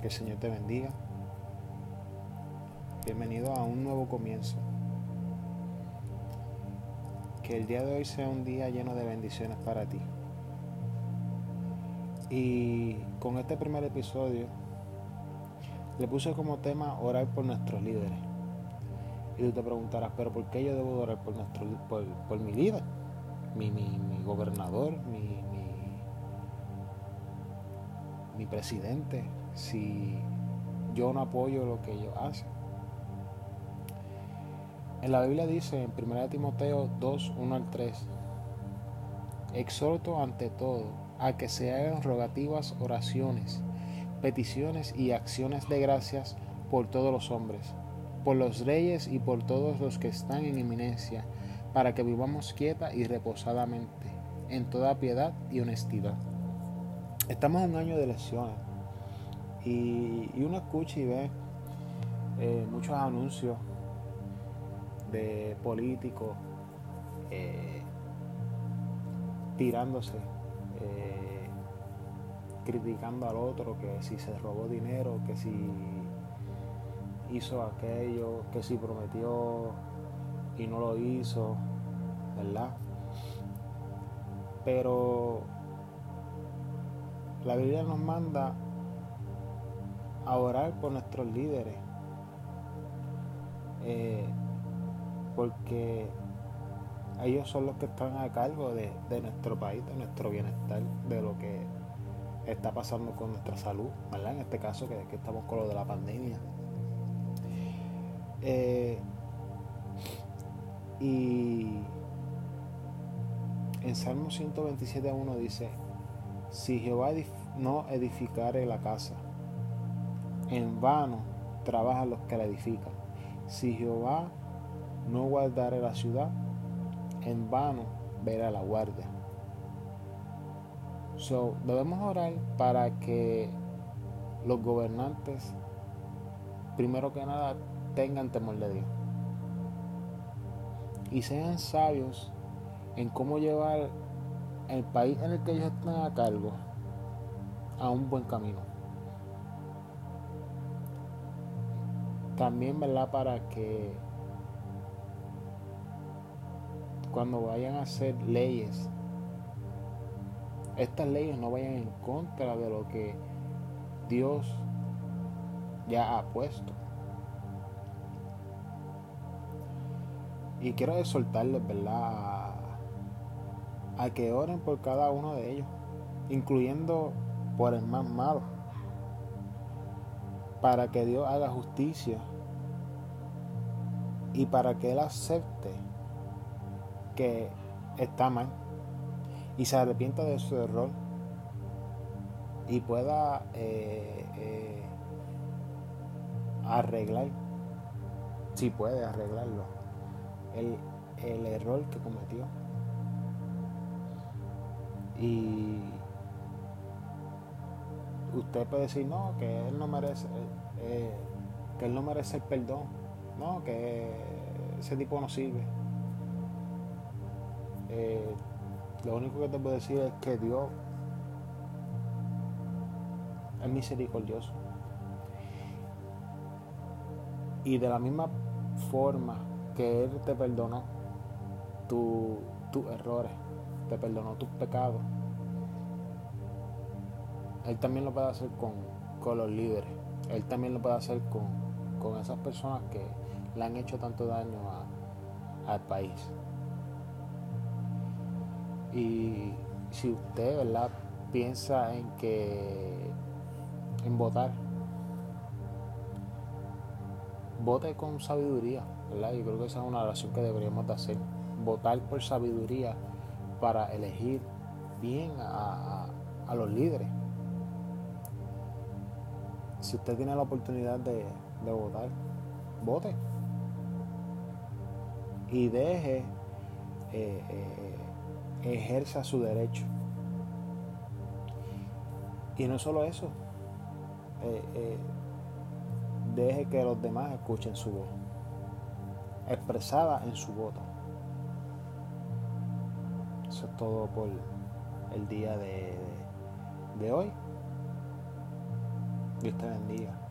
Que el Señor te bendiga. Bienvenido a un nuevo comienzo. Que el día de hoy sea un día lleno de bendiciones para ti. Y con este primer episodio le puse como tema orar por nuestros líderes. Y tú te preguntarás, pero ¿por qué yo debo orar por, nuestro, por, mi líder? Mi, mi, gobernador, mi, mi, presidente, si yo no apoyo lo que ellos hacen. En la Biblia dice en 1 Timoteo 2, 1 al 3, exhorto ante todo a que se hagan rogativas oraciones, peticiones y acciones de gracias por todos los hombres, por los reyes y por todos los que están en eminencia, para que vivamos quieta y reposadamente, en toda piedad y honestidad. Estamos en un año de elecciones y, uno escucha y ve eh, muchos anuncios de políticos eh, tirándose, eh, criticando al otro, que si se robó dinero, que si hizo aquello, que si prometió y no lo hizo, ¿verdad? Pero la Biblia nos manda a orar por nuestros líderes. Eh, porque ellos son los que están a cargo de, nuestro país, de nuestro bienestar, de lo que está pasando con nuestra salud. En este caso que, estamos con lo de la pandemia. Eh, y en Salmo 127 a 1 dice, si Jehová no edificare la casa, en vano trabajan los que la edifican. Si Jehová no guardare la ciudad, en vano verá la guardia. So, debemos orar para que los gobernantes, primero que nada, tengan temor de Dios y sean sabios en cómo llevar el país en el que ellos están a cargo a un buen camino. También, ¿verdad? Para que cuando vayan a hacer leyes, estas leyes no vayan en contra de lo que Dios ya ha puesto. Y quiero exhortarles, ¿verdad? A, que oren por cada uno de ellos, incluyendo por el más malo, para que Dios haga justicia y para que Él acepte que está mal y se arrepienta de su error y pueda eh, eh, arreglar, si puede arreglarlo, el, el error que cometió. Y usted puede decir, no, que él no merece, eh, que él no merece el perdón, no, que ese tipo no sirve. Eh, lo único que te puedo decir es que Dios es misericordioso. Y de la misma forma que Él te perdonó tus errores, te perdonó tus pecados, Él también lo puede hacer con, los líderes. Él también lo puede hacer con, esas personas que le han hecho tanto daño al país. Y si usted, ¿verdad? Piensa en que en votar, vote con sabiduría, ¿verdad? Yo creo que esa es una oración que deberíamos de hacer. Votar por sabiduría para elegir bien a, los líderes. Si usted tiene la oportunidad de, votar, vote. Y deje eh, eh, ejerza su derecho. Y no solo eso, eh, deje que los demás escuchen su voz, expresada en su voto. Eso es todo por el día de, de hoy. Dios te bendiga.